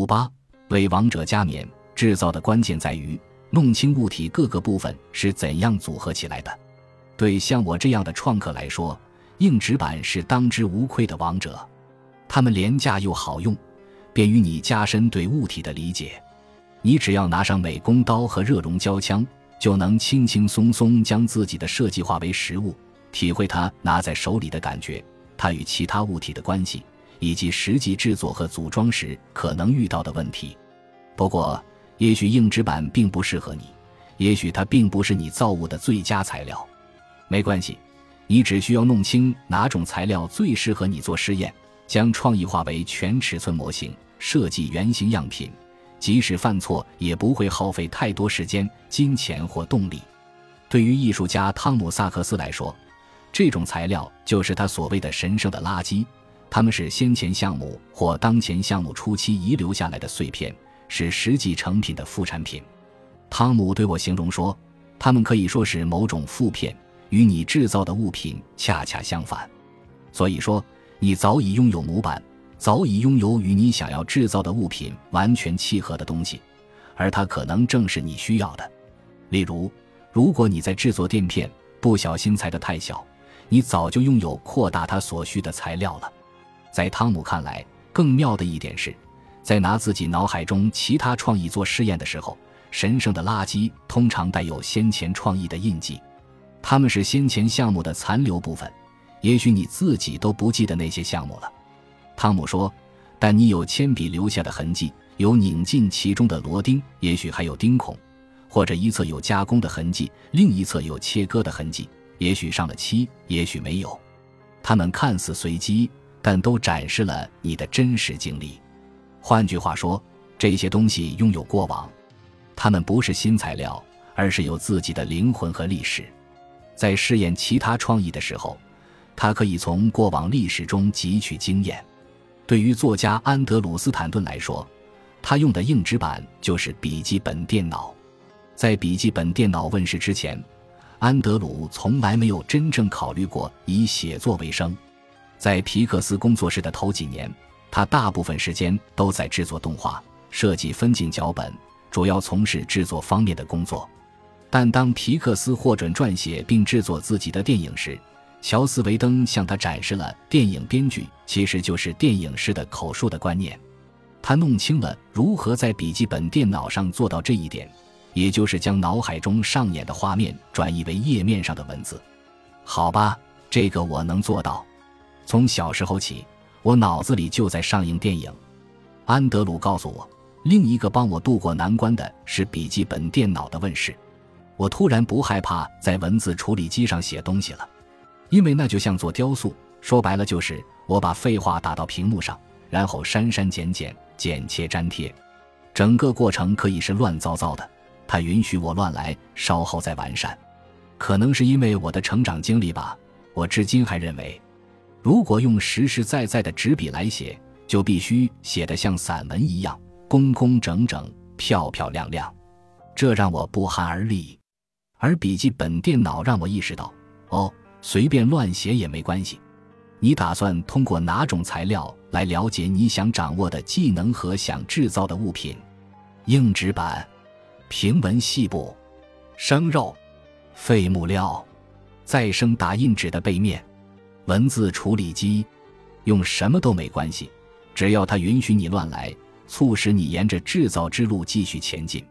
五八为王者加冕，制造的关键在于弄清物体各个部分是怎样组合起来的。对像我这样的创客来说，硬纸板是当之无愧的王者。它们廉价又好用，便于你加深对物体的理解。你只要拿上美工刀和热熔胶枪，就能轻轻松松将自己的设计化为实物，体会它拿在手里的感觉，它与其他物体的关系。以及实际制作和组装时可能遇到的问题。不过，也许硬纸板并不适合你，也许它并不是你造物的最佳材料。没关系，你只需要弄清哪种材料最适合你做试验，将创意化为全尺寸模型，设计原型样品，即使犯错也不会耗费太多时间、金钱或动力。对于艺术家汤姆·萨克斯来说，这种材料就是他所谓的神圣的垃圾。他们是先前项目或当前项目初期遗留下来的碎片，是实际成品的副产品。汤姆对我形容说，他们可以说是某种副片，与你制造的物品恰恰相反。所以说，你早已拥有模板，早已拥有与你想要制造的物品完全契合的东西，而它可能正是你需要的。例如，如果你在制作垫片，不小心裁得太小，你早就拥有扩大它所需的材料了。在汤姆看来，更妙的一点是，在拿自己脑海中其他创意做试验的时候，神圣的垃圾通常带有先前创意的印记，他们是先前项目的残留部分。也许你自己都不记得那些项目了，汤姆说。但你有铅笔留下的痕迹，有拧进其中的螺钉，也许还有钉孔，或者一侧有加工的痕迹，另一侧有切割的痕迹，也许上了漆，也许没有。它们看似随机。但都展示了你的真实经历。换句话说，这些东西拥有过往，它们不是新材料，而是有自己的灵魂和历史。在试验其他创意的时候，他可以从过往历史中汲取经验。对于作家安德鲁·斯坦顿来说，他用的硬纸板就是笔记本电脑。在笔记本电脑问世之前，安德鲁从来没有真正考虑过以写作为生。在皮克斯工作室的头几年，他大部分时间都在制作动画、设计分镜脚本，主要从事制作方面的工作。但当皮克斯获准撰写并制作自己的电影时，乔斯维登向他展示了电影编剧其实就是电影师的口述的观念。他弄清了如何在笔记本电脑上做到这一点，也就是将脑海中上演的画面转移为页面上的文字。好吧，这个我能做到。从小时候起，我脑子里就在上映电影。安德鲁告诉我，另一个帮我渡过难关的是笔记本电脑的问世。我突然不害怕在文字处理机上写东西了，因为那就像做雕塑，说白了就是我把废话打到屏幕上，然后删删减减、剪切粘贴，整个过程可以是乱糟糟的。它允许我乱来，稍后再完善。可能是因为我的成长经历吧，我至今还认为。如果用实实在在的纸笔来写，就必须写得像散文一样工工整整、漂漂亮亮，这让我不寒而栗。而笔记本电脑让我意识到，哦，随便乱写也没关系。你打算通过哪种材料来了解你想掌握的技能和想制造的物品？硬纸板、平纹细布、生肉、废木料、再生打印纸的背面。文字处理机，用什么都没关系，只要它允许你乱来，促使你沿着制造之路继续前进。